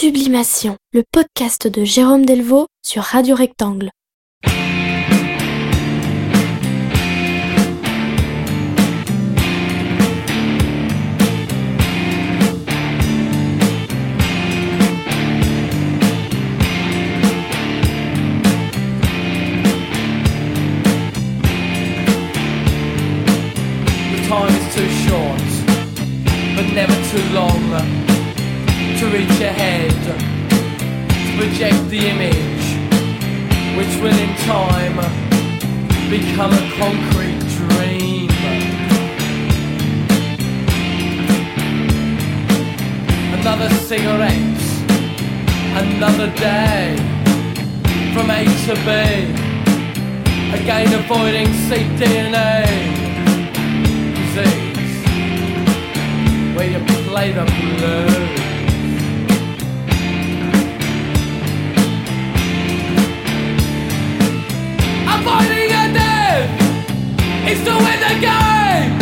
Sublimation, le podcast de Jérôme Delvaux sur Radio Rectangle. To project the image, which will in time become a concrete dream. Another cigarette, another day, from A to B, again avoiding cDNA disease where you play the blues. Is to win the game.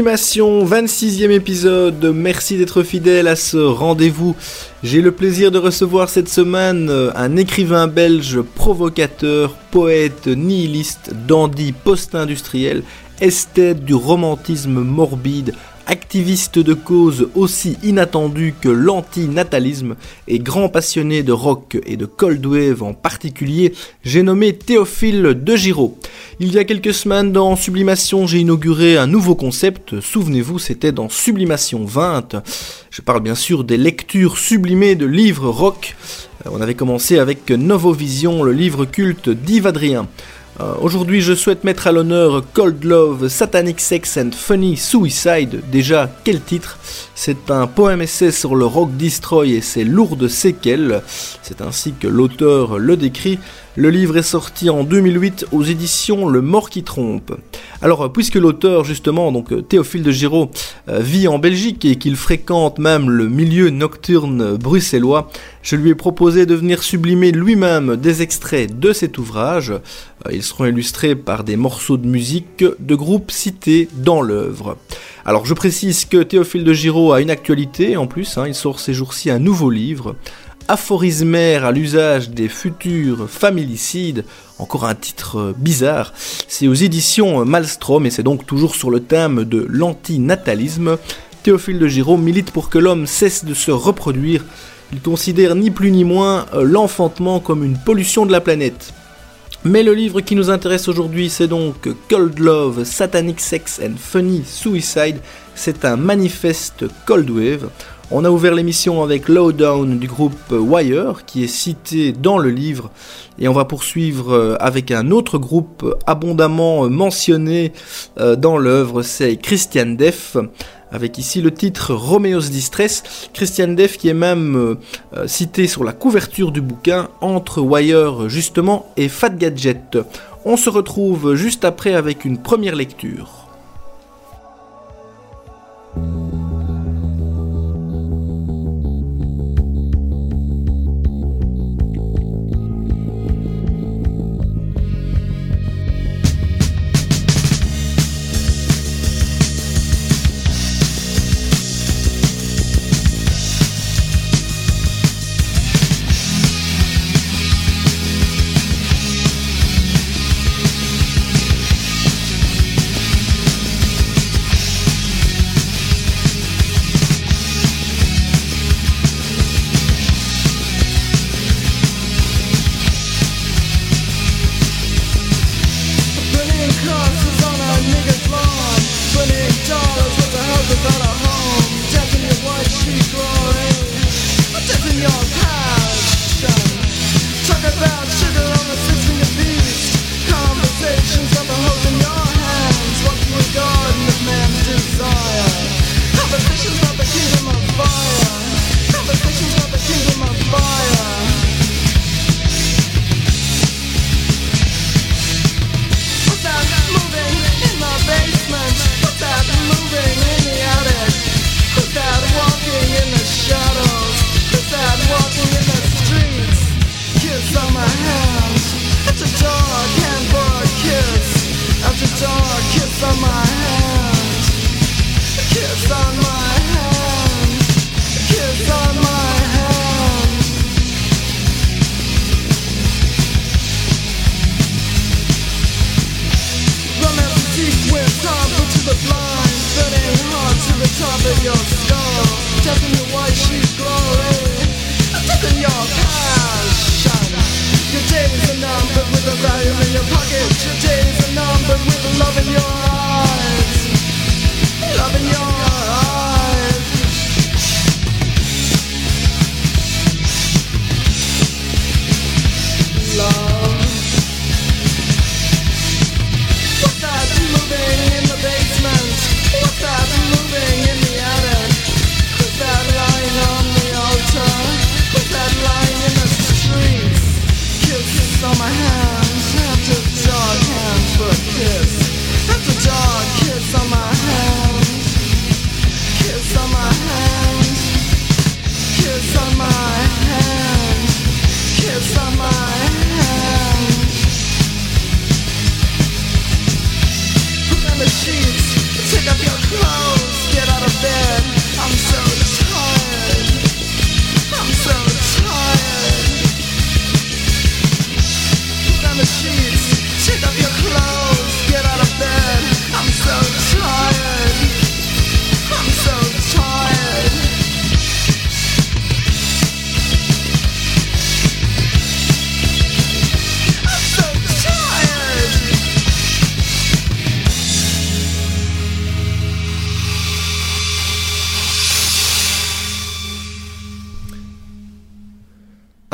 Sublimation, 26e épisode. Merci d'être fidèle à ce rendez-vous. J'ai le plaisir de recevoir cette semaine euh, un écrivain belge provocateur, poète, nihiliste, dandy post-industriel, esthète du romantisme morbide, activiste de cause aussi inattendue que l'antinatalisme et grand passionné de rock et de cold wave en particulier, j'ai nommé Théophile de Giraud. Il y a quelques semaines dans Sublimation, j'ai inauguré un nouveau concept, souvenez-vous, c'était dans Sublimation 20. Je parle bien sûr des lectures sublimées de livres rock. Euh, On avait commencé avec Novovision, le livre culte d'Yves Adrien. Euh, Aujourd'hui, je souhaite mettre à l'honneur Cold Love, Satanic Sex and Funny Suicide. Déjà, quel titre? C'est un poème essai sur le rock destroy et ses lourdes séquelles. C'est ainsi que l'auteur le décrit. Le livre est sorti en 2008 aux éditions Le Mort qui trompe. Alors, puisque l'auteur, justement, donc euh, Théophile de Giraud, euh, vit en Belgique et qu'il fréquente même le milieu nocturne bruxellois, je lui ai proposé de venir sublimer lui-même des extraits de cet ouvrage. Euh, Ils seront illustrés par des morceaux de musique de groupes cités dans l'œuvre. Alors je précise que Théophile de Giraud a une actualité en plus, hein, il sort ces jours-ci un nouveau livre, Aphorismaire à l'usage des futurs familicides, encore un titre euh, bizarre, c'est aux éditions euh, Malmstrom et c'est donc toujours sur le thème de l'antinatalisme. Théophile de Giraud milite pour que l'homme cesse de se reproduire, il considère ni plus ni moins euh, l'enfantement comme une pollution de la planète. Mais le livre qui nous intéresse aujourd'hui, c'est donc Cold Love, Satanic Sex and Funny Suicide. C'est un manifeste Cold Wave. On a ouvert l'émission avec Lowdown du groupe Wire, qui est cité dans le livre, et on va poursuivre euh, avec un autre groupe abondamment mentionné euh, dans l'œuvre, c'est Christian Def, avec ici le titre Romeo's Distress. Christian Def qui est même euh, cité sur la couverture du bouquin entre Wire justement et Fat Gadget. On se retrouve juste après avec une première lecture.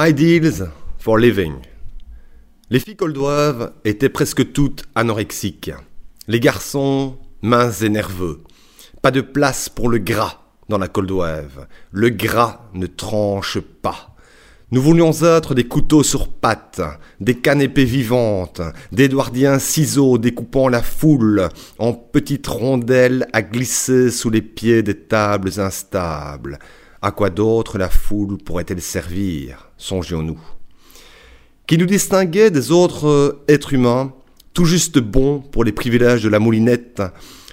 Ideals for Living. Les filles coldoives étaient presque toutes anorexiques. Les garçons, minces et nerveux. Pas de place pour le gras dans la coldoive. Le gras ne tranche pas. Nous voulions être des couteaux sur pattes, des canépées vivantes, d'Édouardiens ciseaux découpant la foule en petites rondelles à glisser sous les pieds des tables instables. À quoi d'autre la foule pourrait-elle servir? Songions-nous. Qui nous distinguait des autres euh, êtres humains, tout juste bons pour les privilèges de la moulinette,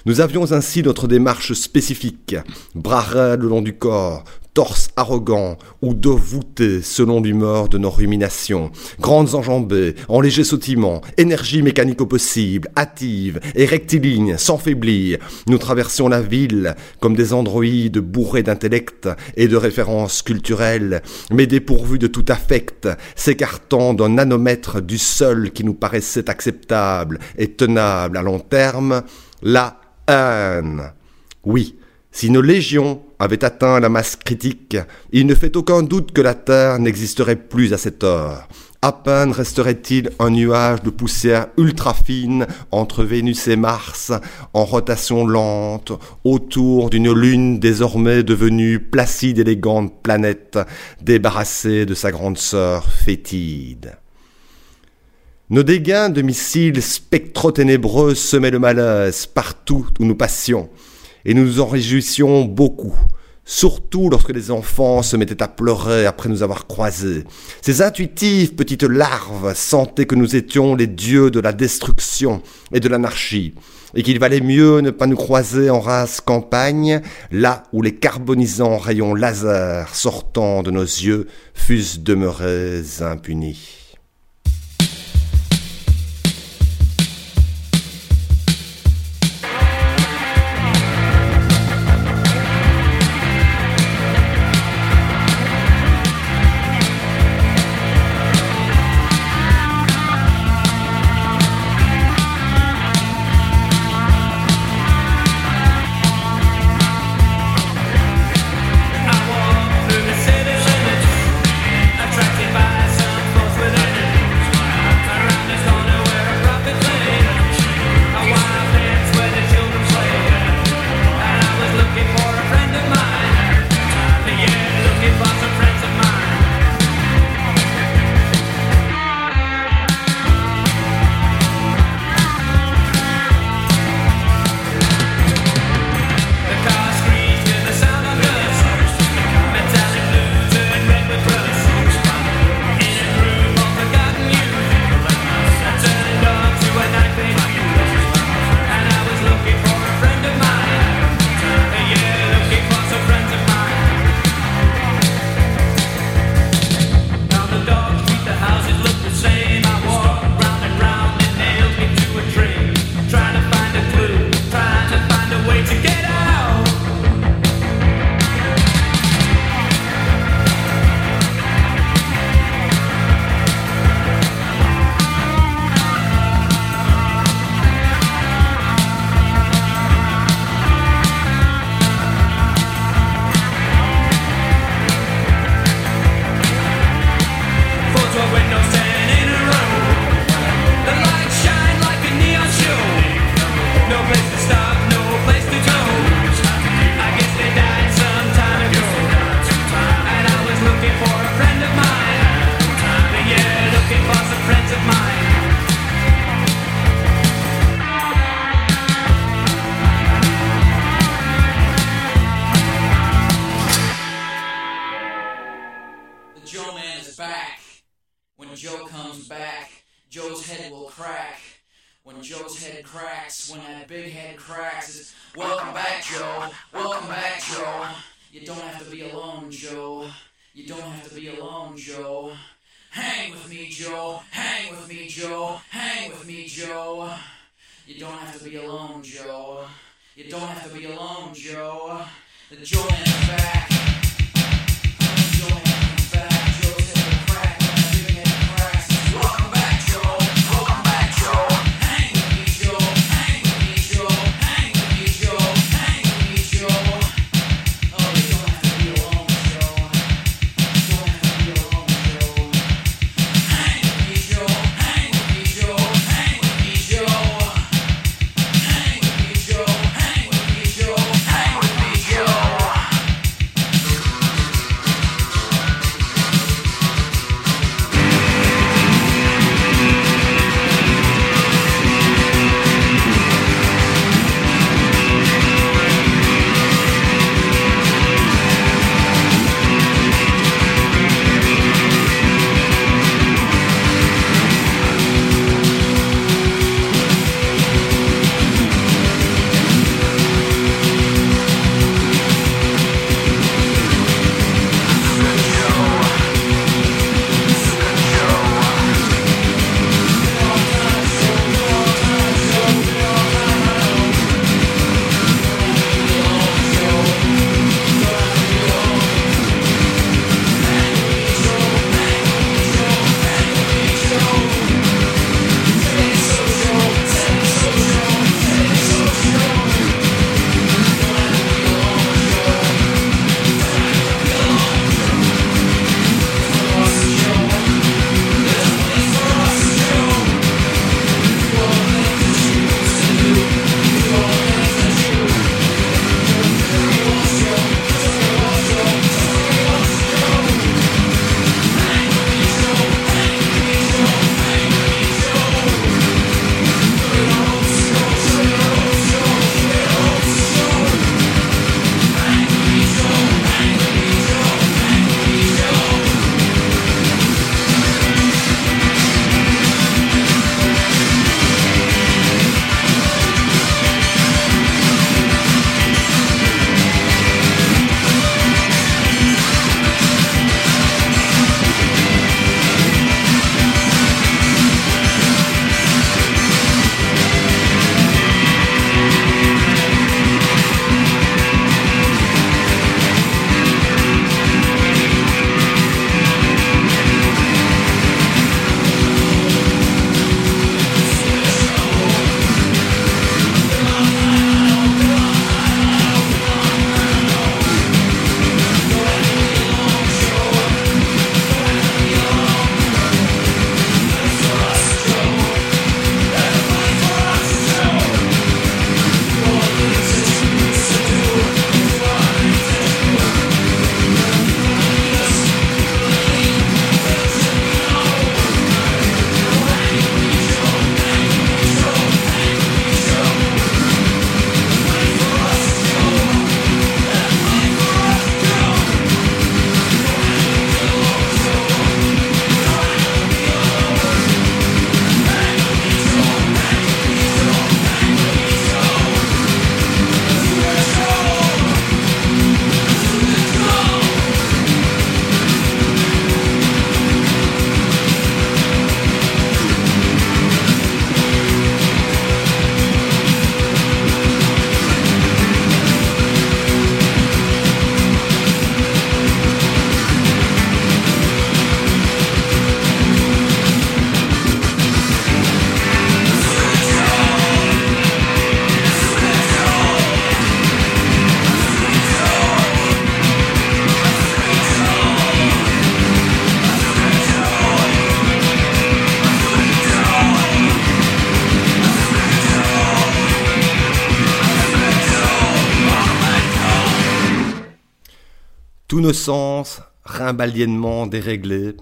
nous avions ainsi notre démarche spécifique, bras le long du corps, torse arrogant ou dos voûté selon l'humeur de nos ruminations, grandes enjambées, en léger sautillement, énergie mécanique au possible, hâtive et rectiligne, sans faiblir, nous traversions la ville comme des androïdes bourrés d'intellect et de références culturelles, mais dépourvus de tout affect, s'écartant d'un nanomètre du seul qui nous paraissait acceptable et tenable à long terme, la haine. Oui, si nos légions avaient atteint la masse critique, il ne fait aucun doute que la Terre n'existerait plus à cette heure. À peine resterait-il un nuage de poussière ultra fine entre Vénus et Mars, en rotation lente, autour d'une lune désormais devenue placide élégante planète, débarrassée de sa grande sœur fétide. Nos dégains de missiles spectro-ténébreux semaient le malaise partout où nous passions, et nous en réjouissions beaucoup, surtout lorsque les enfants se mettaient à pleurer après nous avoir croisés. Ces intuitives petites larves sentaient que nous étions les dieux de la destruction et de l'anarchie, et qu'il valait mieux ne pas nous croiser en race campagne, là où les carbonisants rayons laser sortant de nos yeux fussent demeurés impunis. innocence, rimbaldiennement déréglé.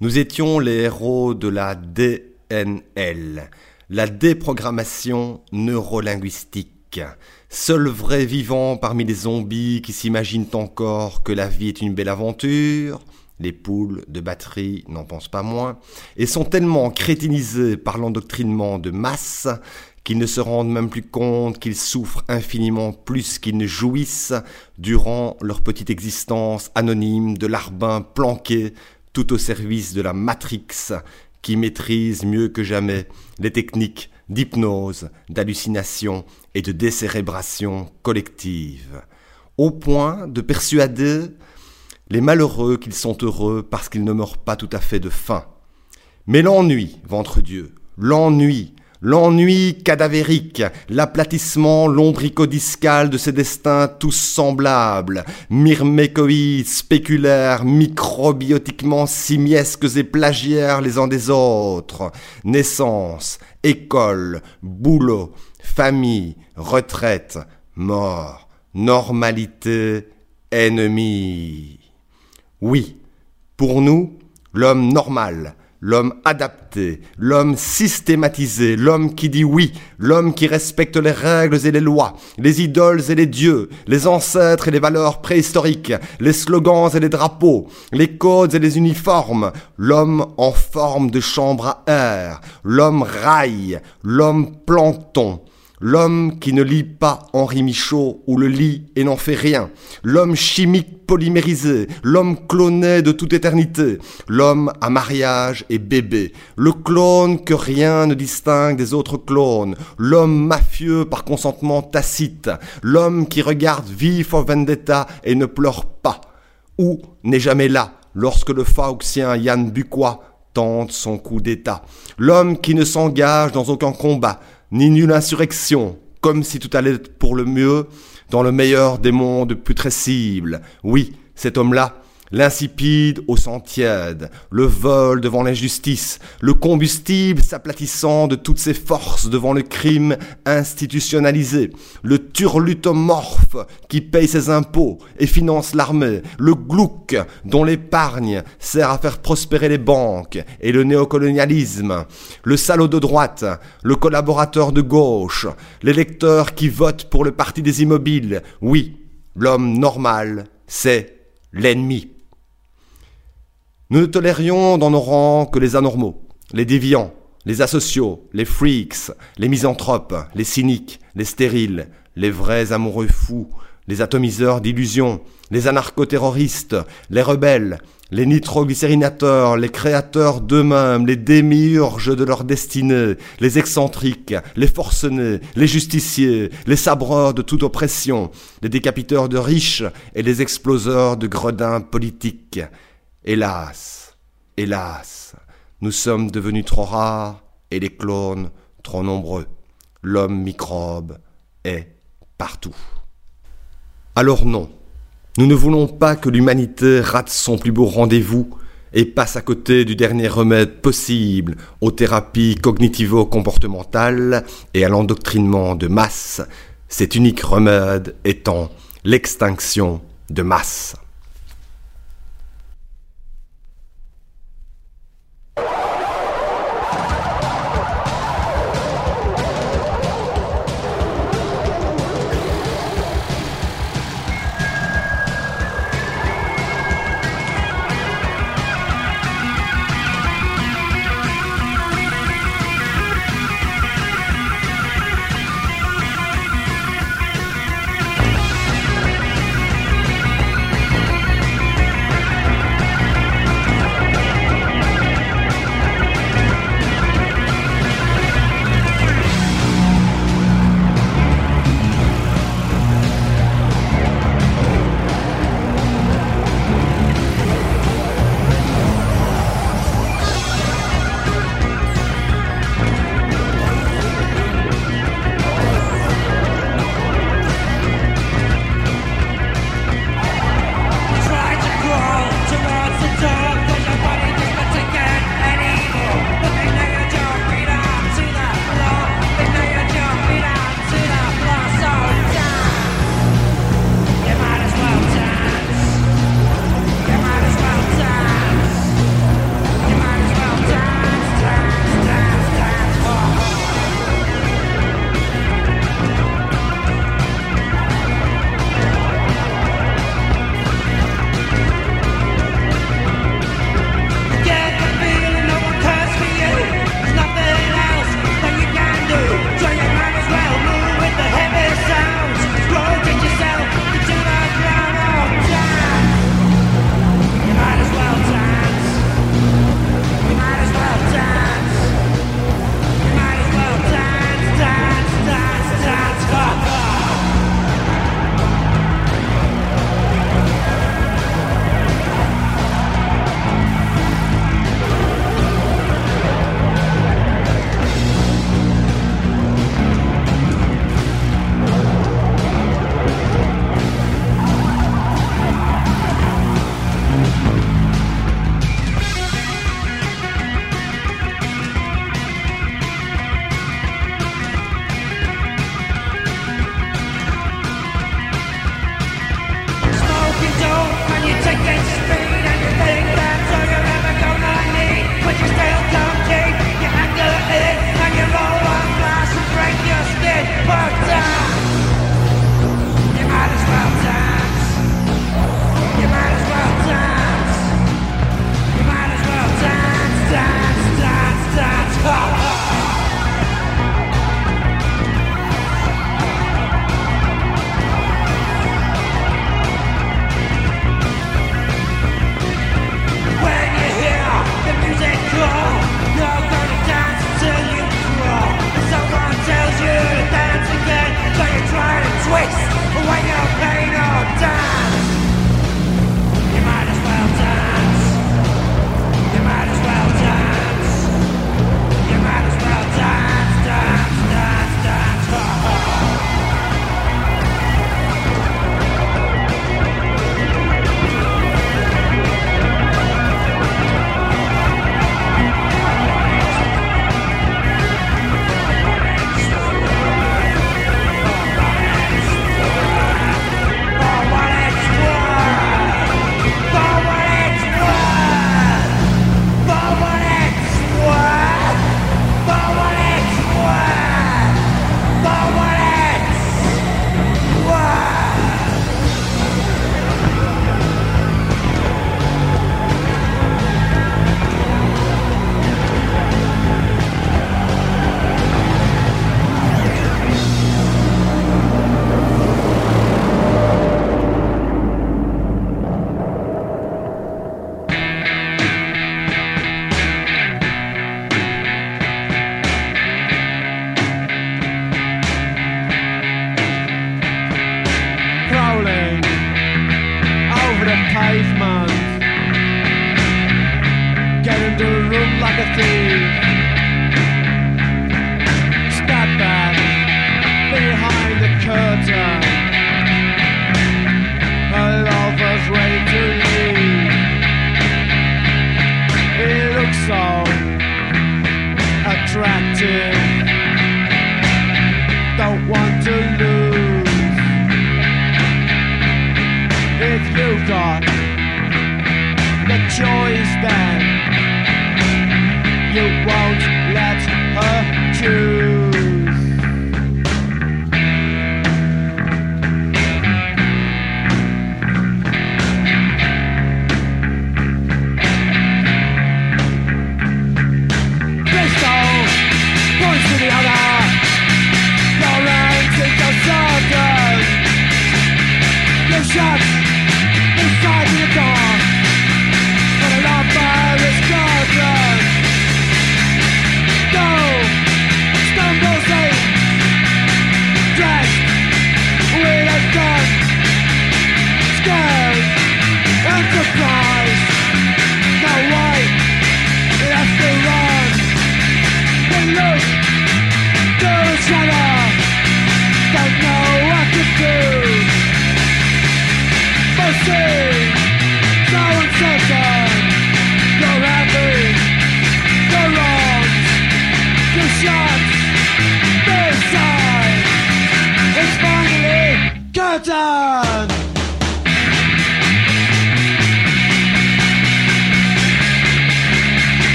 nous étions les héros de la DNL, la déprogrammation neurolinguistique. Seul vrai vivant parmi les zombies qui s'imaginent encore que la vie est une belle aventure, les poules de batterie n'en pensent pas moins, et sont tellement crétinisées par l'endoctrinement de masse qu'ils ne se rendent même plus compte qu'ils souffrent infiniment plus qu'ils ne jouissent durant leur petite existence anonyme de larbin planqué tout au service de la Matrix qui maîtrise mieux que jamais les techniques d'hypnose, d'hallucination et de décérébration collective, au point de persuader les malheureux qu'ils sont heureux parce qu'ils ne meurent pas tout à fait de faim. Mais l'ennui, ventre Dieu, l'ennui, l'ennui cadavérique, l'aplatissement lombricodiscal de ces destins tous semblables, myrmécoïdes, spéculaires, microbiotiquement simiesques et plagiaires les uns des autres, naissance, école, boulot, famille, retraite, mort, normalité, ennemi. Oui, pour nous, l'homme normal, l'homme adapté, l'homme systématisé, l'homme qui dit oui, l'homme qui respecte les règles et les lois, les idoles et les dieux, les ancêtres et les valeurs préhistoriques, les slogans et les drapeaux, les codes et les uniformes, l'homme en forme de chambre à air, l'homme rail, l'homme plancton, L'homme qui ne lit pas Henri Michaud ou le lit et n'en fait rien. L'homme chimique polymérisé. L'homme cloné de toute éternité. L'homme à mariage et bébé. Le clone que rien ne distingue des autres clones. L'homme mafieux par consentement tacite. L'homme qui regarde vif en vendetta et ne pleure pas. Ou n'est jamais là lorsque le fauxien Yann Bucois tente son coup d'État. L'homme qui ne s'engage dans aucun combat ni nulle insurrection, comme si tout allait pour le mieux dans le meilleur des mondes putrescibles. Oui, cet homme-là, l'insipide au sang tiède, le vol devant l'injustice, le combustible s'aplatissant de toutes ses forces devant le crime institutionnalisé, le turlutomorphe qui paye ses impôts et finance l'armée, le glouc dont l'épargne sert à faire prospérer les banques et le néocolonialisme, le salaud de droite, le collaborateur de gauche, l'électeur qui vote pour le parti des immobiles, oui, l'homme normal, c'est l'ennemi. Nous ne tolérions dans nos rangs que les anormaux, les déviants, les asociaux, les freaks, les misanthropes, les cyniques, les stériles, les vrais amoureux fous, les atomiseurs d'illusions, les anarchoterroristes, les rebelles, les nitroglycérinateurs, les créateurs d'eux-mêmes, les démiurges de leur destinée, les excentriques, les forcenés, les justiciers, les sabreurs de toute oppression, les décapiteurs de riches et les exploseurs de gredins politiques. Hélas, hélas, nous sommes devenus trop rares et les clones trop nombreux. L'homme microbe est partout. Alors non, nous ne voulons pas que l'humanité rate son plus beau rendez-vous et passe à côté du dernier remède possible aux thérapies cognitivo-comportementales et à l'endoctrinement de masse, cet unique remède étant l'extinction de masse. Don't want to lose. If you've got the choice then you won't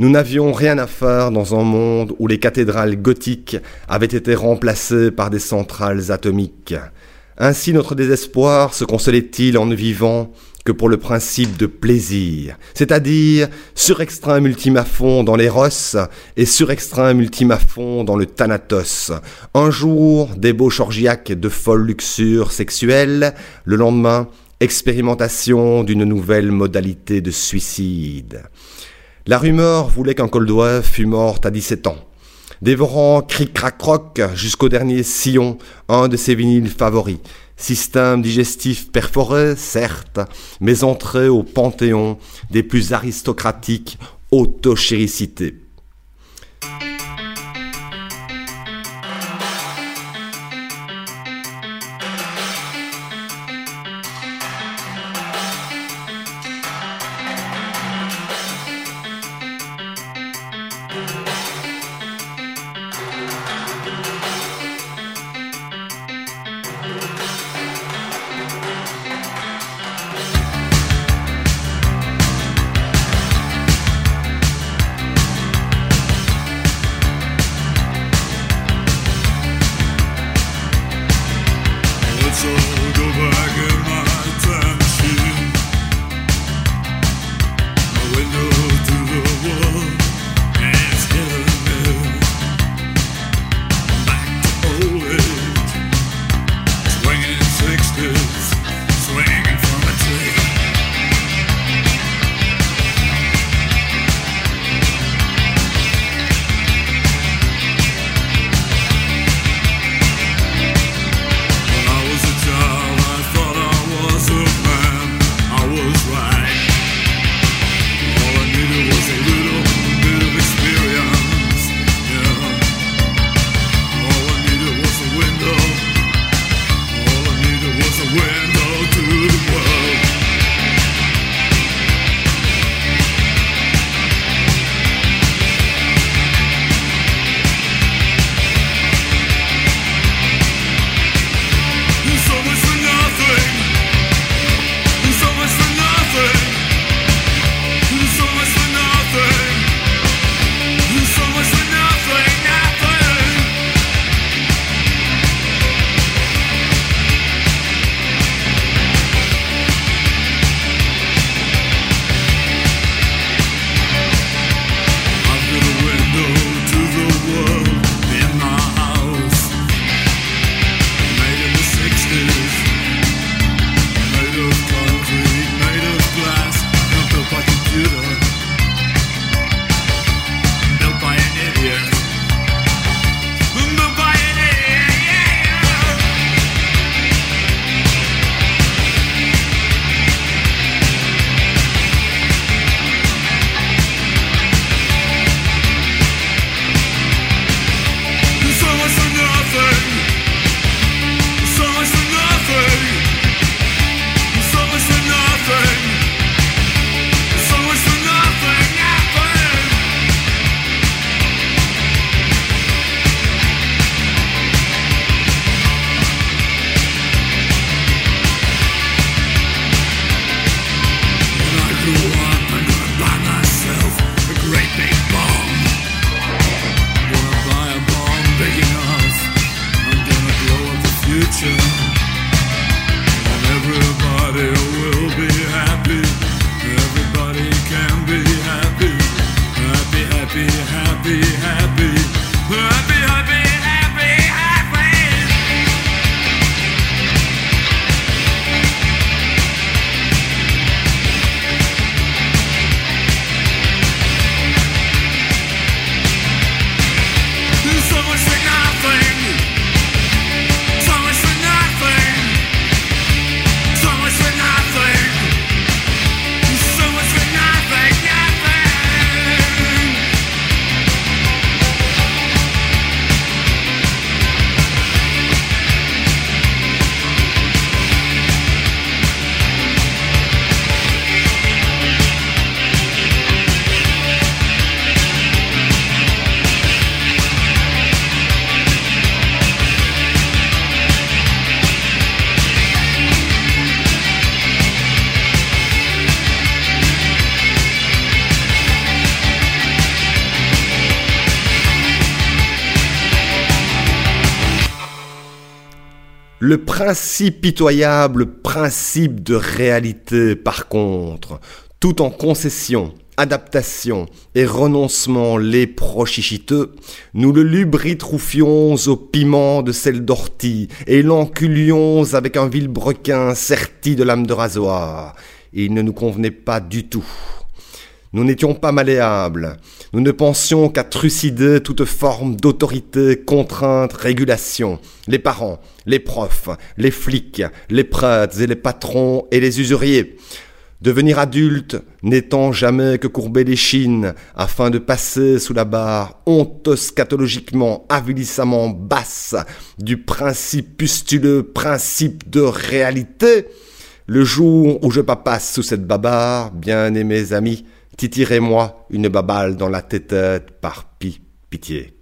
Nous n'avions rien à faire dans un monde où les cathédrales gothiques avaient été remplacées par des centrales atomiques. Ainsi notre désespoir se consolait-il en ne vivant que pour le principe de plaisir, c'est-à-dire surextraim ultima fond dans l'éros et surextraim ultima fond dans le thanatos. Un jour, débauche orgiaque de folle luxure sexuelle, le lendemain, expérimentation d'une nouvelle modalité de suicide. La rumeur voulait qu'un Coldois fût morte à 17 ans. Dévorant cric crac croc jusqu'au dernier sillon, un de ses vinyles favoris. Système digestif perforé, certes, mais entré au panthéon des plus aristocratiques autochéricités. Principe pitoyable, principe de réalité, par contre, tout en concession, adaptation et renoncement les prochichiteux, nous le lubritroufions au piment de sel d'ortie et l'enculions avec un vilebrequin serti de lame de rasoir. Il ne nous convenait pas du tout. Nous n'étions pas malléables. Nous ne pensions qu'à trucider toute forme d'autorité, contrainte, régulation. Les parents, les profs, les flics, les prêtres et les patrons et les usuriers. Devenir adulte n'étant jamais que courber les chines afin de passer sous la barre honteux-scatologiquement, avilissamment basse du principe pustuleux, principe de réalité, le jour où je papasse sous cette babarre, bien aimés amis, titirez-moi une babale dans la tête par pi pitié.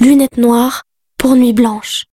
Lunettes noires pour nuit blanche.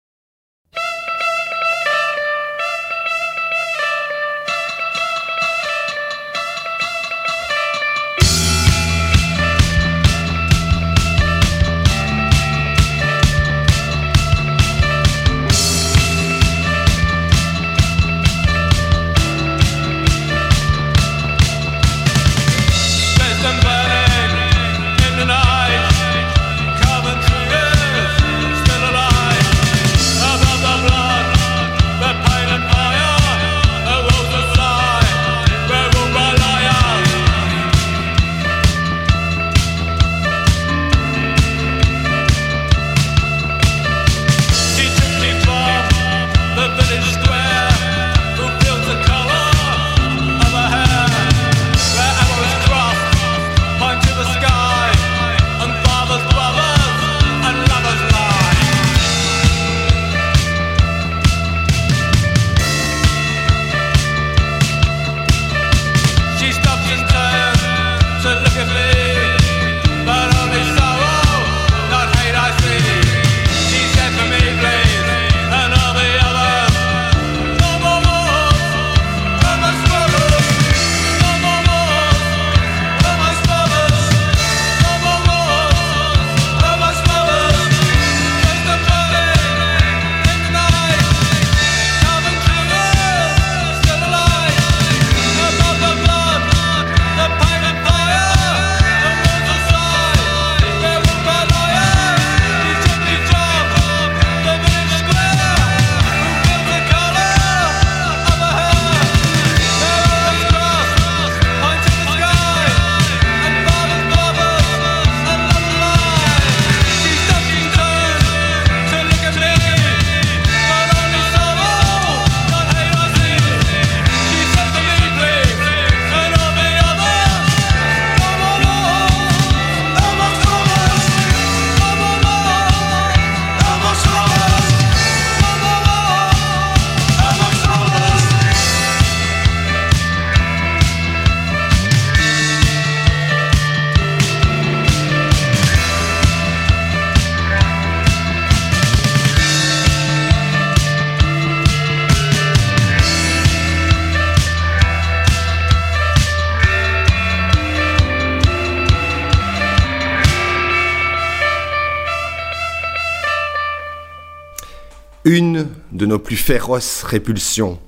Plus féroces répulsions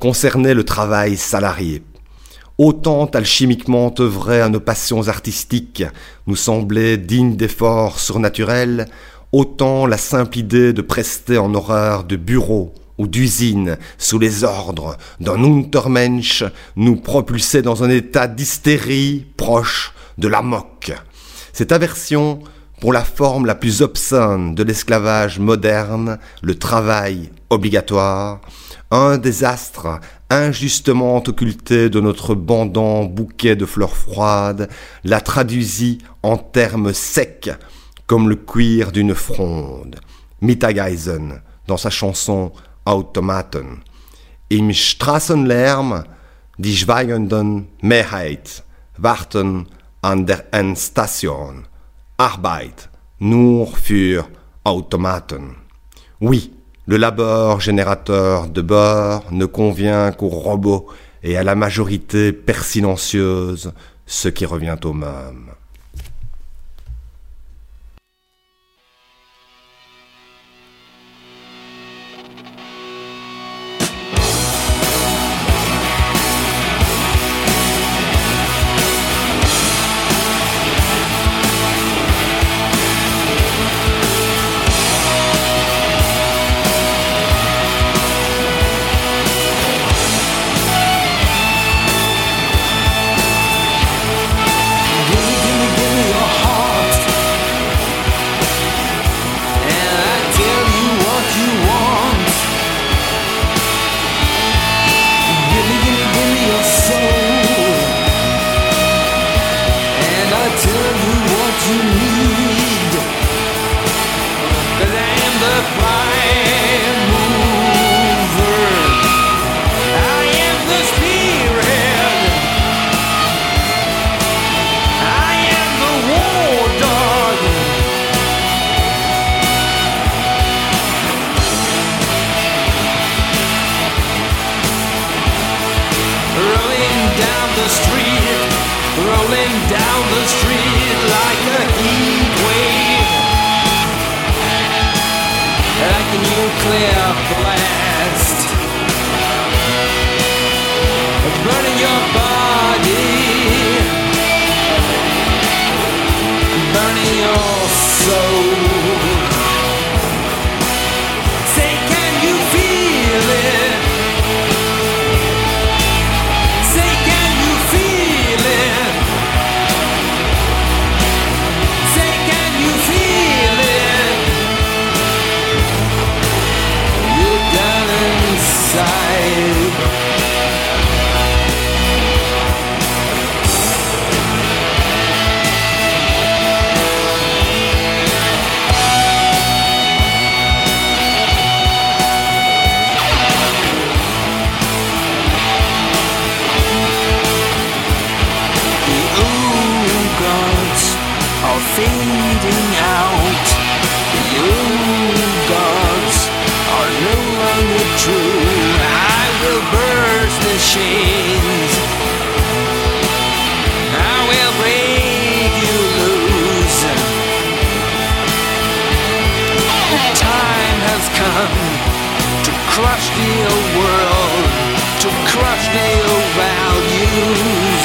concernait le travail salarié. Autant alchimiquement œuvrer à nos passions artistiques nous semblait digne d'efforts surnaturels, autant la simple idée de prester en horaire de bureau ou d'usine sous les ordres d'un Untermensch nous propulsait dans un état d'hystérie proche de la moque. Cette aversion pour la forme la plus obscène de l'esclavage moderne, le travail obligatoire, un désastre injustement occulté de notre bandant bouquet de fleurs froides, la traduisit en termes secs, comme le cuir d'une fronde. Mittageisen, dans sa chanson Automaten. Im Straßenlärm, die schweigenden Mehrheit warten an der Endstation. Arbeit, nur für Automaten. Oui, le labeur générateur de beurre ne convient qu'aux robots et à la majorité persilencieuse, ce qui revient au même. crush the old world, to crush the old values.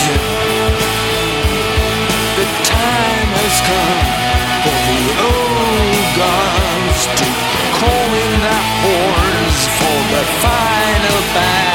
The time has come for the old gods to call in their horns for the final battle.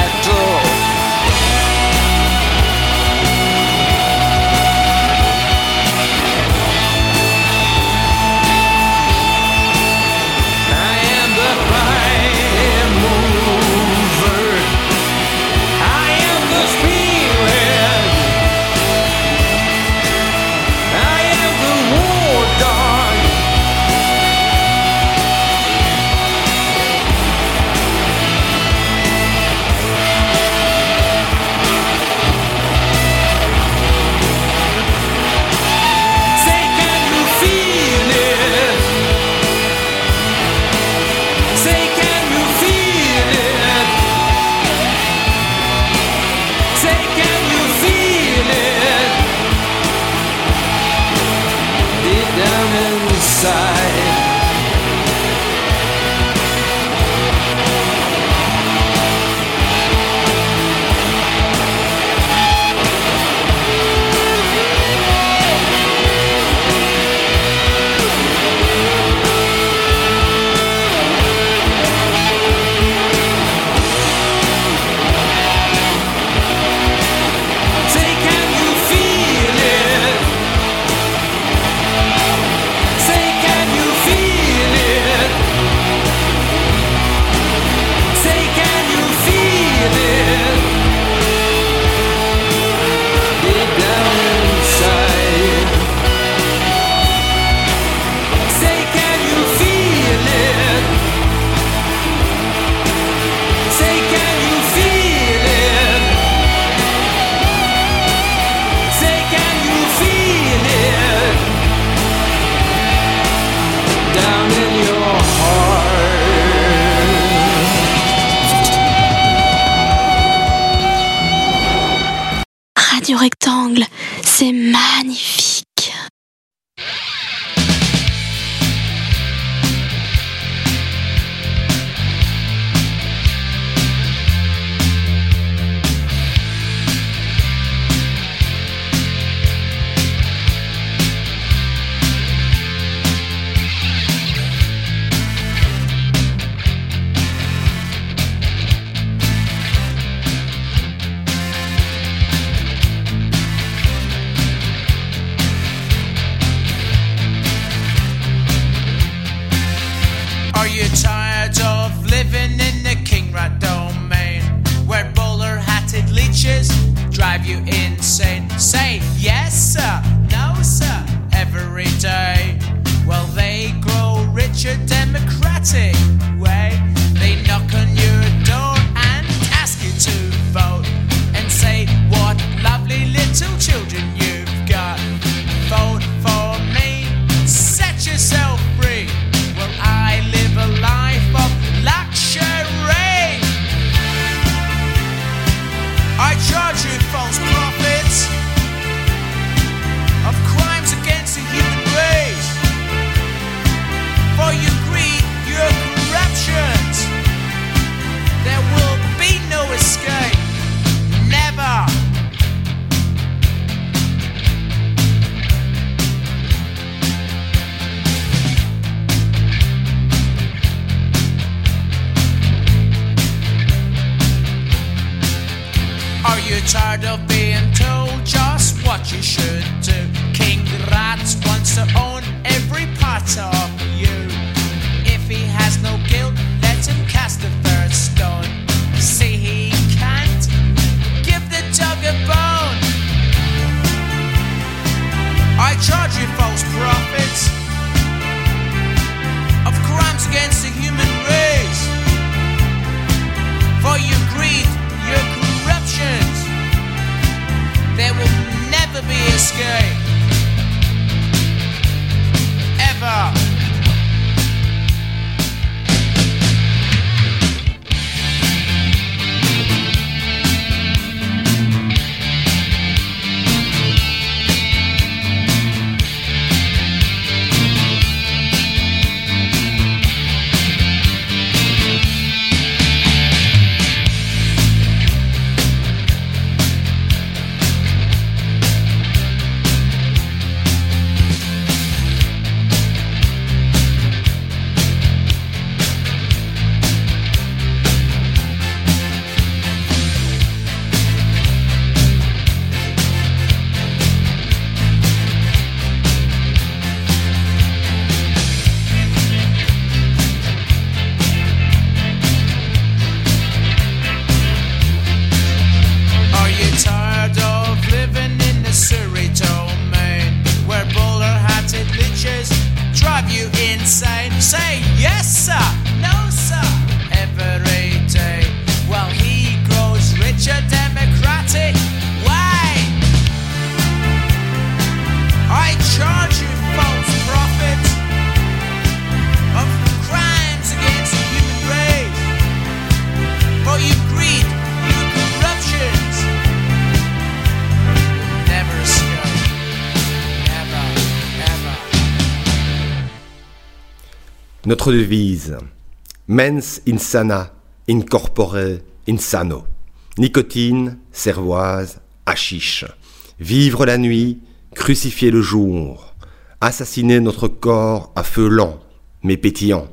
you in. You insane? Say yes, sir, sir, Notre devise Mens insana, incorpore insano. Nicotine, cervoise, hashish. Vivre la nuit, crucifier le jour. Assassiner notre corps à feu lent, mais pétillant.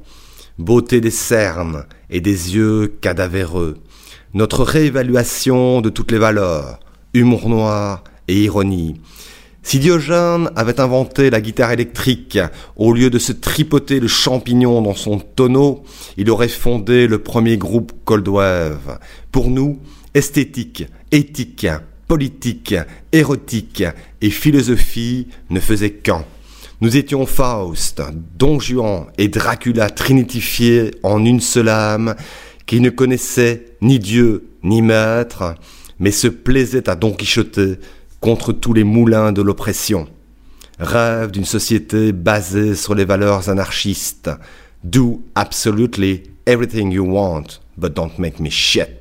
Beauté des cernes et des yeux cadavéreux. Notre réévaluation de toutes les valeurs. Humour noir et ironie. Si Diogène avait inventé la guitare électrique, au lieu de se tripoter le champignon dans son tonneau, il aurait fondé le premier groupe Cold Wave. Pour nous, esthétique, éthique, politique, érotique et philosophie ne faisaient qu'un. Nous étions Faust, Don Juan et Dracula trinitifiés en une seule âme, qui ne connaissait ni Dieu ni maître, mais se plaisait à Don Quichoter contre tous les moulins de l'oppression. Rêve d'une société basée sur les valeurs anarchistes. Do absolutely everything you want, but don't make me shit.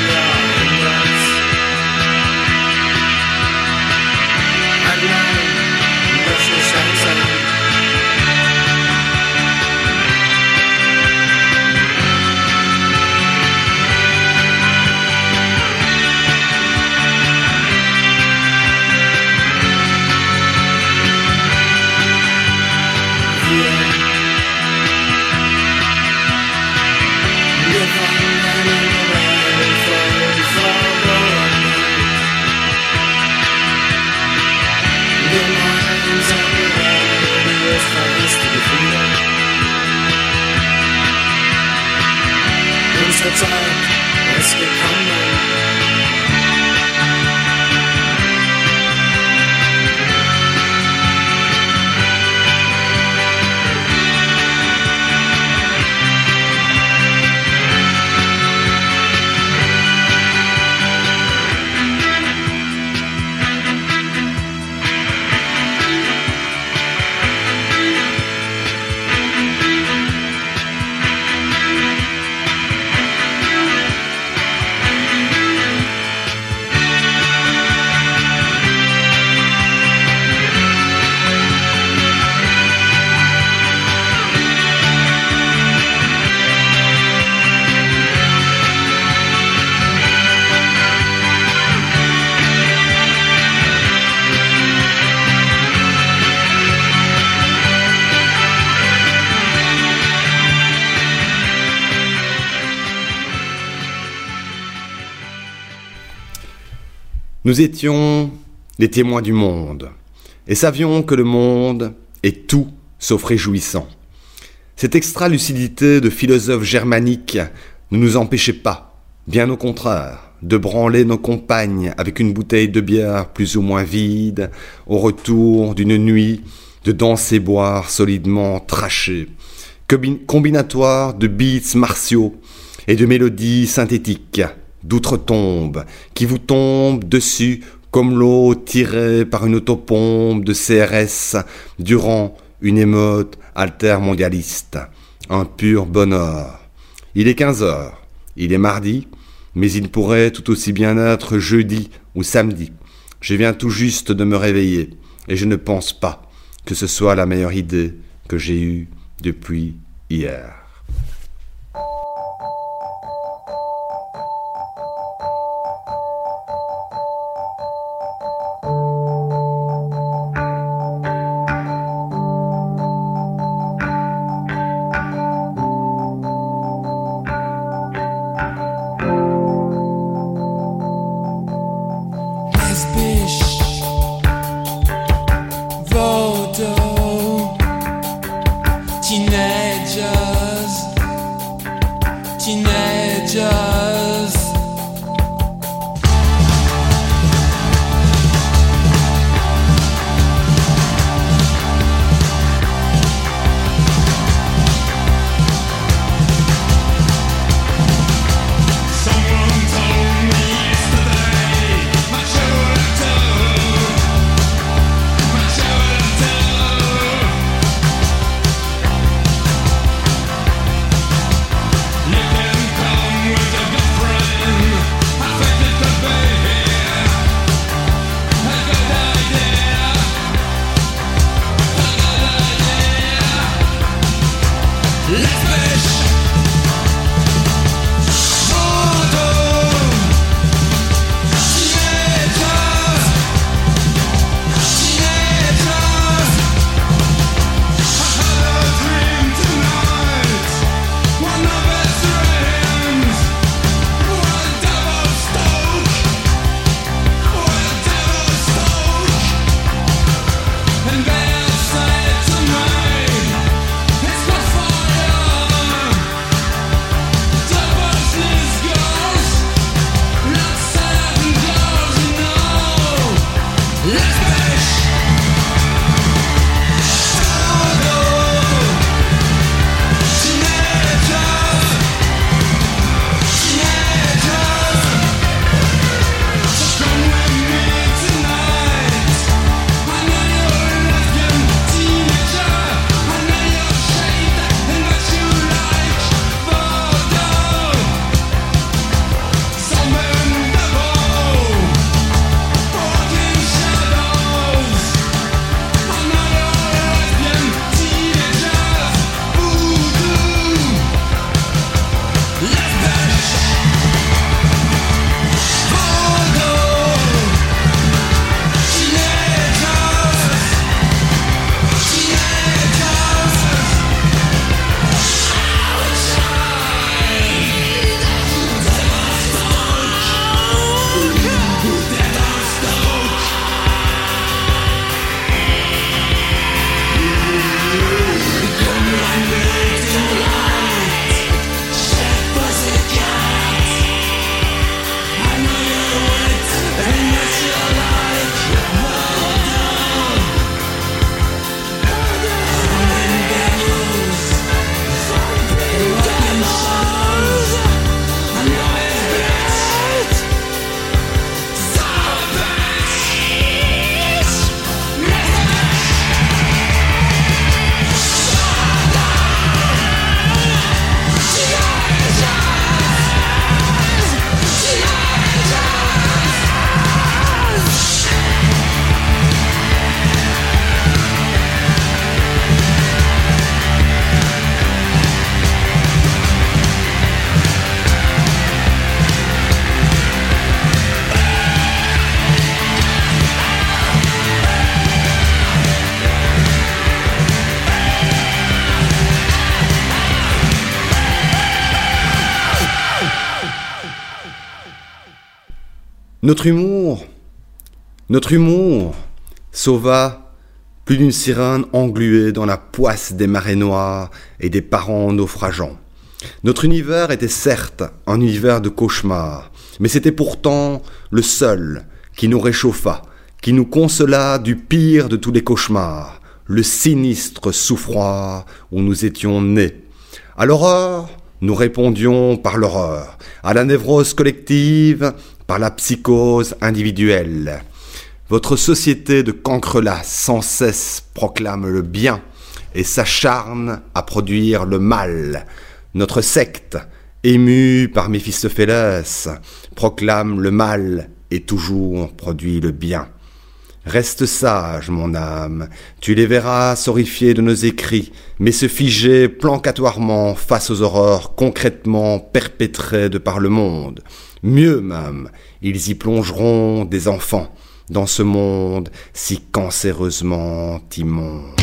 Nous étions les témoins du monde et savions que le monde est tout sauf réjouissant. Cette extra-lucidité de philosophe germanique ne nous empêchait pas, bien au contraire, de branler nos compagnes avec une bouteille de bière plus ou moins vide au retour d'une nuit de danser boire solidement trachée, combi- combinatoire de beats martiaux et de mélodies synthétiques d'outre-tombe qui vous tombent dessus comme l'eau tirée par une autopompe de CRS durant une émeute altermondialiste. Un pur bonheur. Il est 15 heures. Il est mardi, mais il pourrait tout aussi bien être jeudi ou samedi. Je viens tout juste de me réveiller et je ne pense pas que ce soit la meilleure idée que j'ai eue depuis hier. Notre humour, notre humour sauva plus d'une sirène engluée dans la poisse des marées noires et des parents naufrageants. Notre univers était certes un univers de cauchemars, mais c'était pourtant le seul qui nous réchauffa, qui nous consola du pire de tous les cauchemars, le sinistre souffroir où nous étions nés. À l'horreur, nous répondions par l'horreur, à la névrose collective, la psychose individuelle. Votre société de cancrelas sans cesse proclame le bien et s'acharne à produire le mal. Notre secte, émue par Méphistophélès, proclame le mal et toujours produit le bien. Reste sage, mon âme, tu les verras s'horrifier de nos écrits, mais se figer plancatoirement face aux horreurs concrètement perpétrées de par le monde. Mieux même, ils y plongeront des enfants dans ce monde si cancéreusement immonde.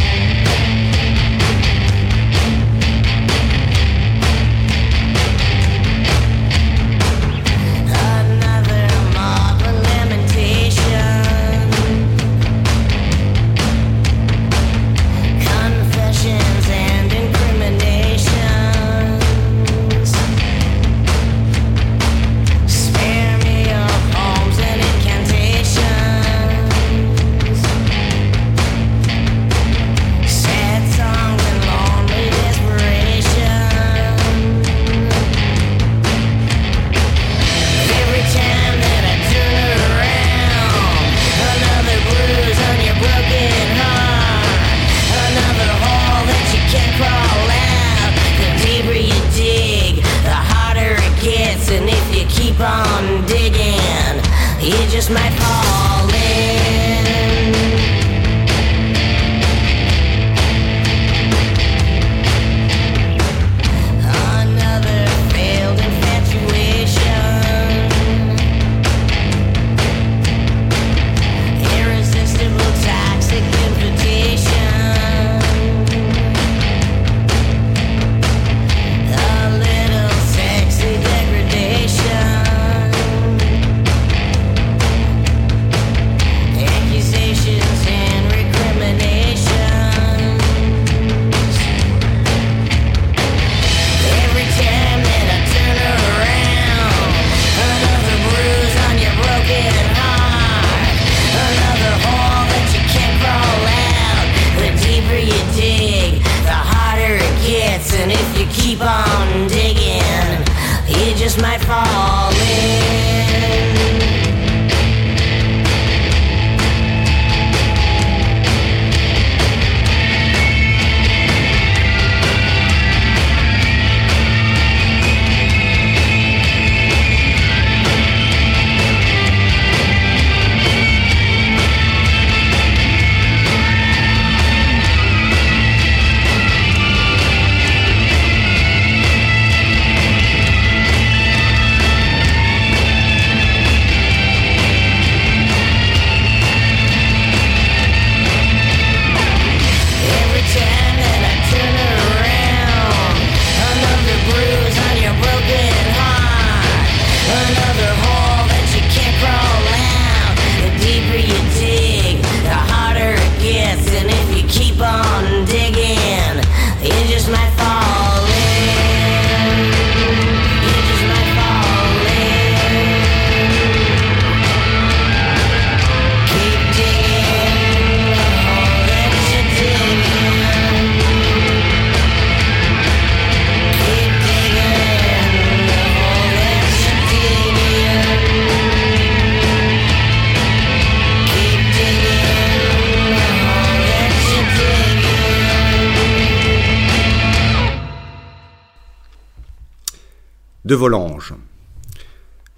Digging.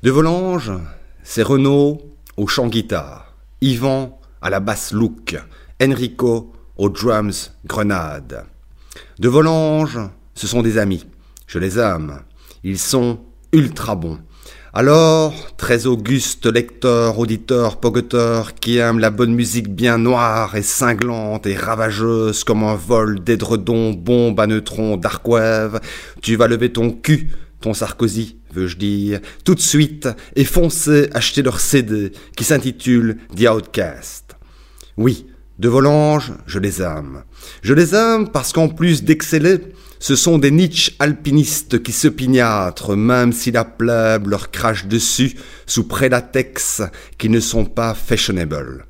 De Volanges, c'est Renaud au chant guitare, Yvan à la basse look, Enrico aux drums grenade. De Volanges, ce sont des amis, je les aime, ils sont ultra bons. Alors, très auguste lecteur, auditeur, pogoteur, qui aime la bonne musique bien noire et cinglante et ravageuse comme un vol d'édredons, bombes à neutrons, dark wave, tu vas lever ton cul ton Sarkozy, veux-je dire, tout de suite et foncez acheter leur CD qui s'intitule The Outcast. Oui, de Volanges, je les aime. Je les aime parce qu'en plus d'exceller, ce sont des niches alpinistes qui se pignâtrent, même si la plèbe leur crache dessus sous prélatex qui ne sont pas fashionable.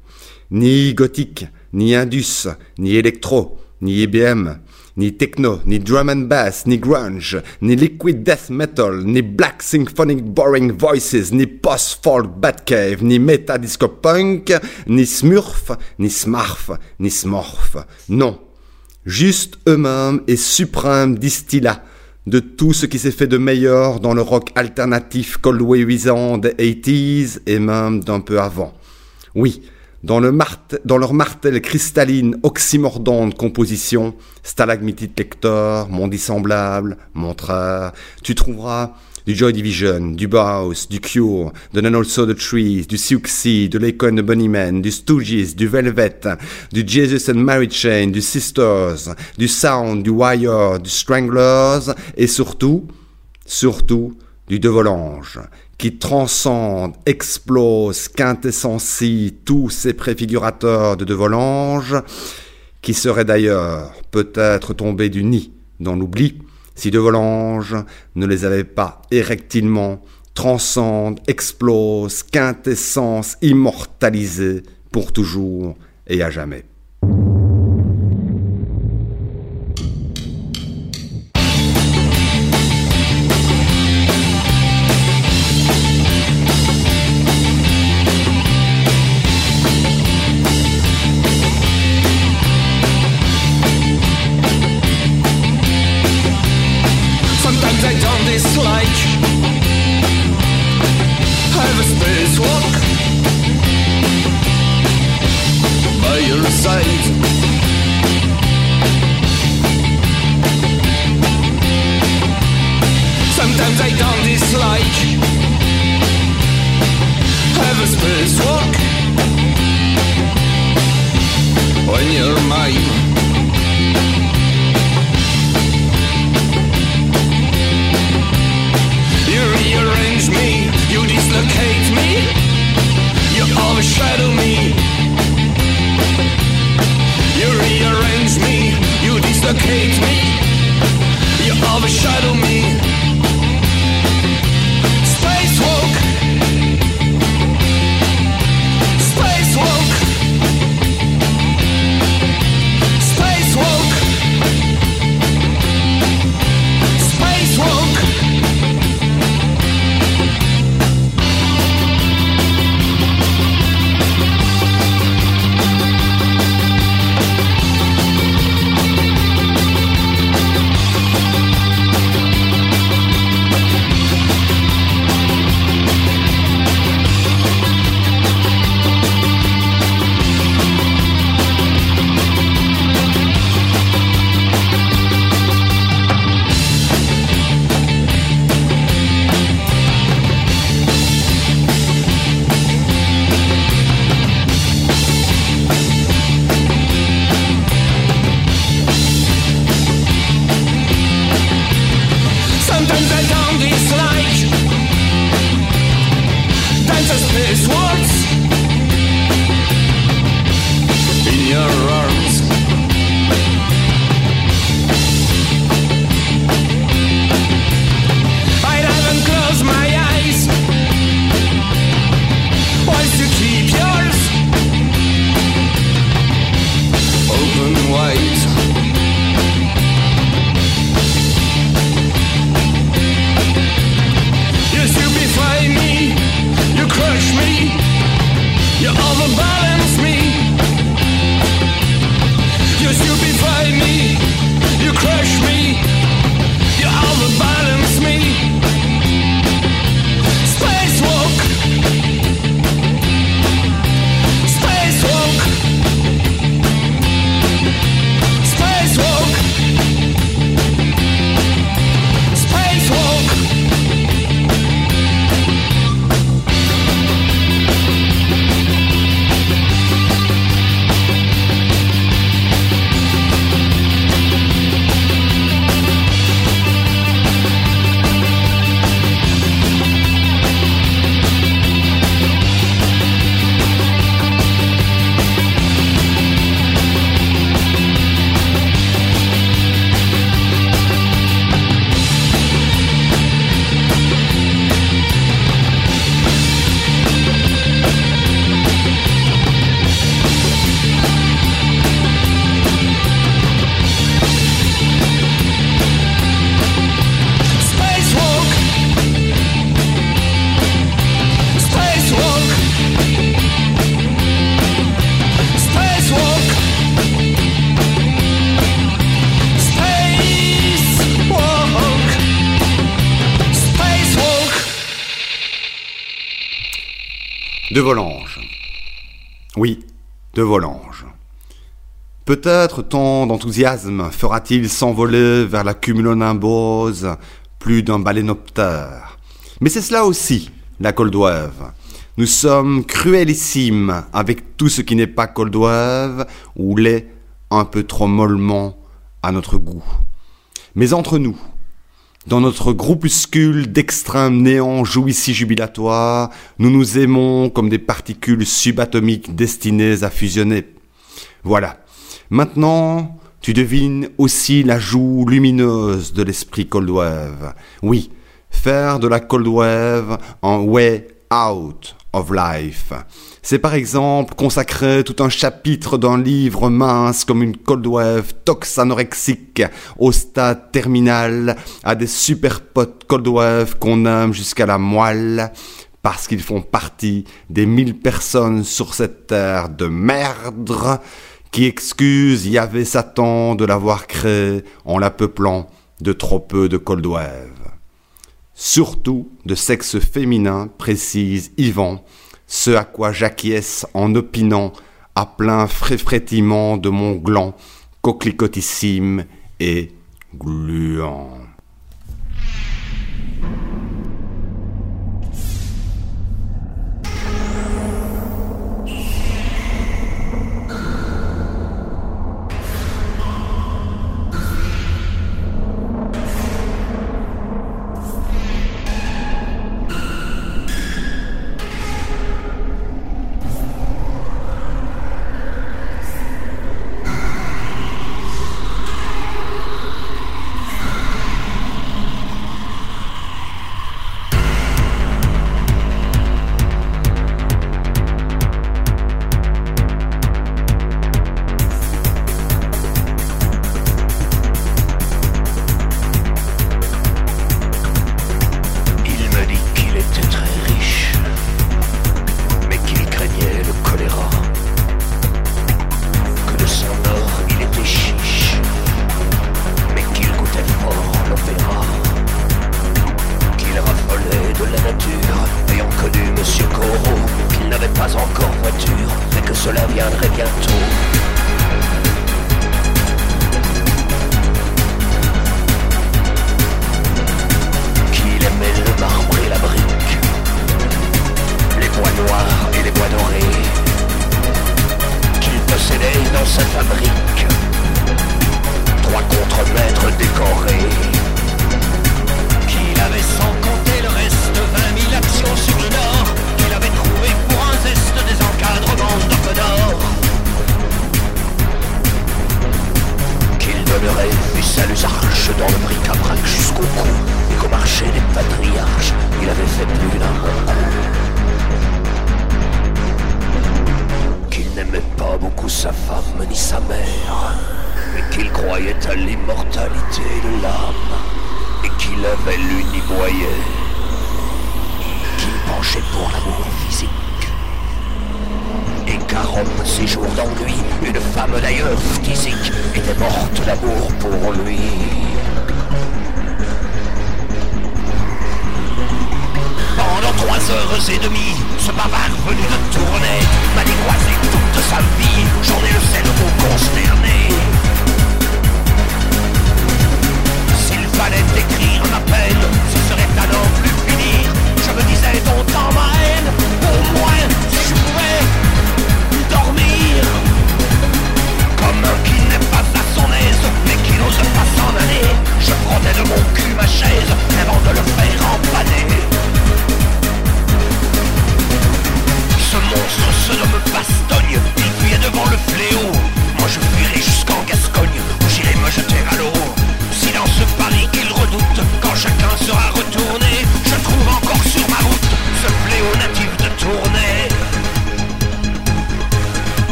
Ni gothique, ni indus, ni électro, ni IBM, ni techno, ni drum and bass, ni grunge, ni liquid death metal, ni black symphonic boring voices, ni post-folk Batcave, ni meta disco punk, ni smurf, ni smarf, ni smorf. Non. Juste eux-mêmes et suprêmes distillat de tout ce qui s'est fait de meilleur dans le rock alternatif colwayisant des 80s et même d'un peu avant. Oui, dans, leur martel cristalline oxymordant de composition, stalagmitite lector, mon dissemblable, montreur, tu trouveras du Joy Division, du Bauhaus, du Cure, de Then Also the Trees, du Siouxsie, de and the Bunnymen, du Stooges, du Velvet, du Jesus and Mary Chain, du Sisters, du Sound, du Wire, du Stranglers, et surtout, surtout, du De Volanges, qui transcende, explose, quintessencie tous ces préfigurateurs de De Volanges, qui seraient d'ailleurs peut-être tombés du nid dans l'oubli, si De Volanges ne les avait pas érectilement transcende, explose, quintessence, immortalisée pour toujours et à jamais. De Volanges. Peut-être tant d'enthousiasme fera-t-il s'envoler vers la cumulonimbose plus d'un balénoptère. Mais c'est cela aussi, la Coldouave. Nous sommes cruelissimes avec tout ce qui n'est pas Coldouave ou l'est un peu trop mollement à notre goût. Mais entre nous, dans notre groupuscule d'extrême néant jouissi jubilatoire, nous nous aimons comme des particules subatomiques destinées à fusionner. Voilà. Maintenant, tu devines aussi la joue lumineuse de l'esprit cold wave. Oui, faire de la cold wave un way out of life. C'est par exemple consacrer tout un chapitre d'un livre mince comme une cold wave toxanorexique au stade terminal à des super potes cold wave qu'on aime jusqu'à la moelle parce qu'ils font partie des mille personnes sur cette terre de merde qui excusent Yahvé Satan de l'avoir créé en la peuplant de trop peu de cold wave. Surtout de sexe féminin, précise Yvan, ce à quoi j'acquiesce en opinant à plein fréfrétillement de mon gland coquelicotissime et gluant.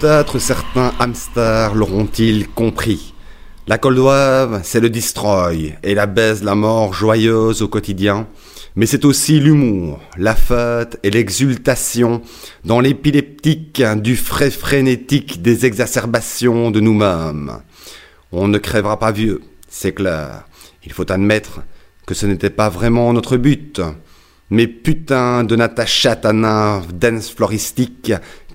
Peut-être certains hamsters l'auront-ils compris. La coldoive, c'est le destroy et la baise la mort joyeuse au quotidien, mais c'est aussi l'humour, la fête et l'exultation dans l'épileptique du frais frénétique des exacerbations de nous-mêmes. On ne crèvera pas vieux, c'est clair. Il faut admettre que ce n'était pas vraiment notre but. Mais putain de Natacha Tana dance floristique,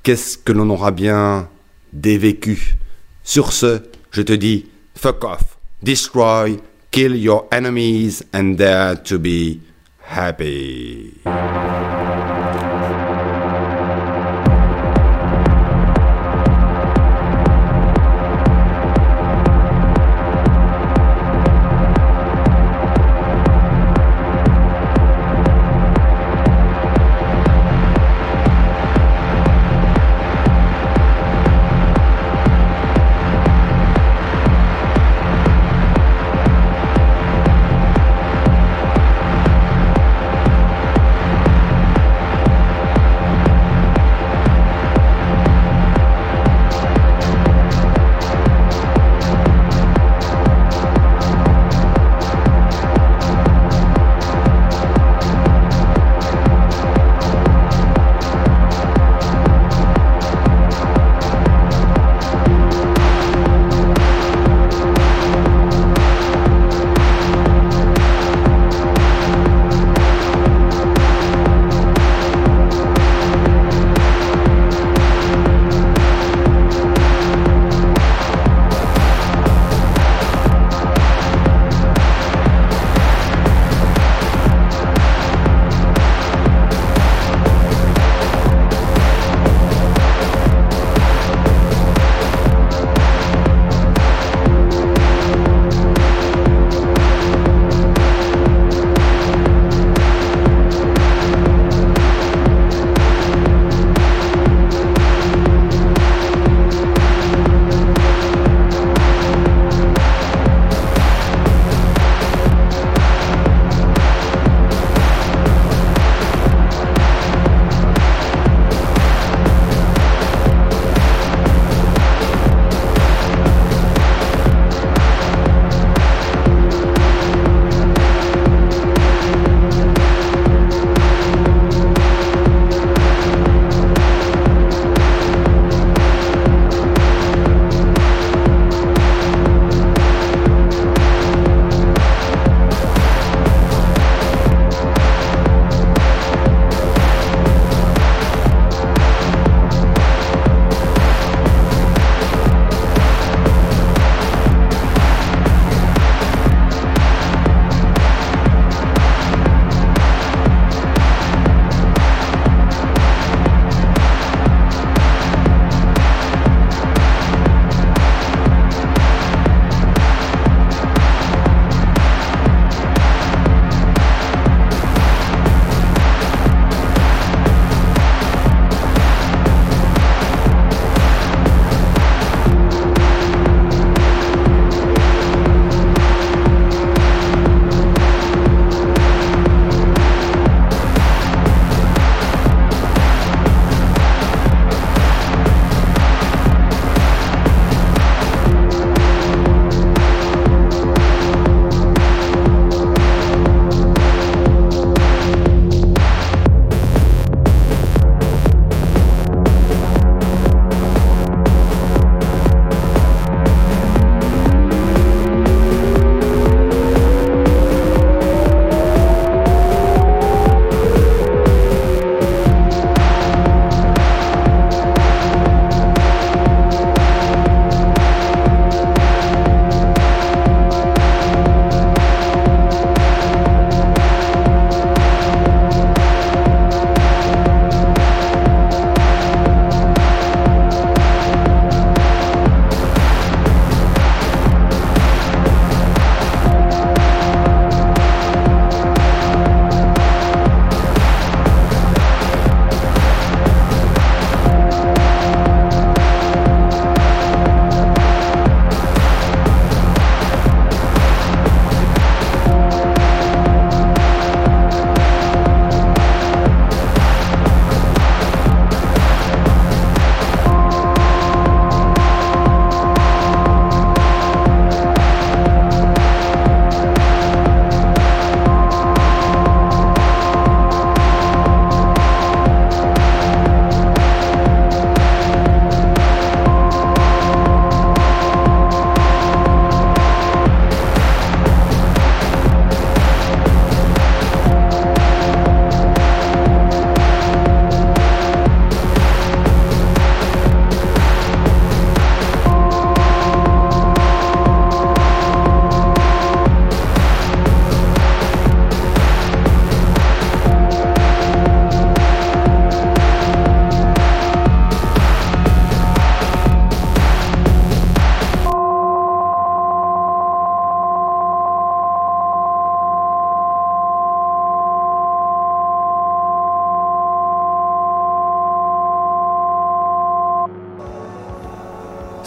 qu'est-ce que l'on aura bien dévécu? Sur ce, je te dis, fuck off, destroy, kill your enemies and dare to be happy.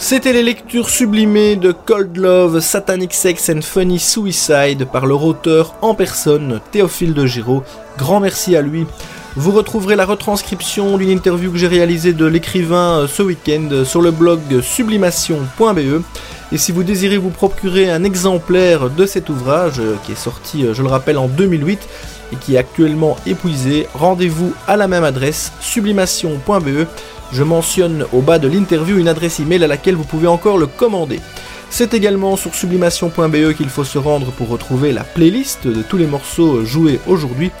C'était les lectures sublimées de Cold Love, Satanic Sex and Funny Suicide par leur auteur en personne, Théophile de Giraud. Grand merci à lui. Vous retrouverez la retranscription d'une interview que j'ai réalisée de l'écrivain euh, ce week-end sur le blog sublimation.be. Et si vous désirez vous procurer un exemplaire de cet ouvrage, euh, qui est sorti, euh, je le rappelle, en 2008 et qui est actuellement épuisé, rendez-vous à la même adresse, sublimation.be. Je mentionne au bas de l'interview une adresse email à laquelle vous pouvez encore le commander. C'est également sur sublimation.be qu'il faut se rendre pour retrouver la playlist de tous les morceaux joués aujourd'hui.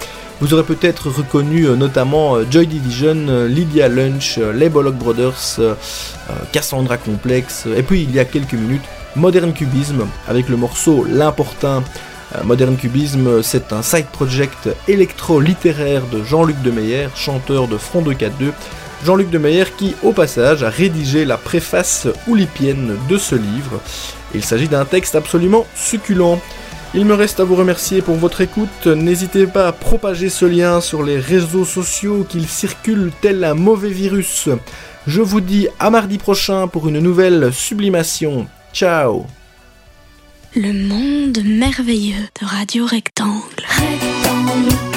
Vous aurez peut-être reconnu euh, notamment euh, Joy Division, euh, Lydia Lunch, les Bollock Brothers, Cassandra Complex, et puis il y a quelques minutes, Modern Cubism avec le morceau L'Important. Modern Cubism, c'est un side project électro-littéraire de Jean-Luc Demeyer, chanteur de Front 242. Jean-Luc Demeyer qui, au passage, a rédigé la préface oulipienne de ce livre. Il s'agit d'un texte absolument succulent. Il me reste à vous remercier pour votre écoute. N'hésitez pas à propager ce lien sur les réseaux sociaux qu'il circule tel un mauvais virus. Je vous dis à mardi prochain pour une nouvelle sublimation. Ciao Le monde merveilleux de Radio Rectangle. Rectangle.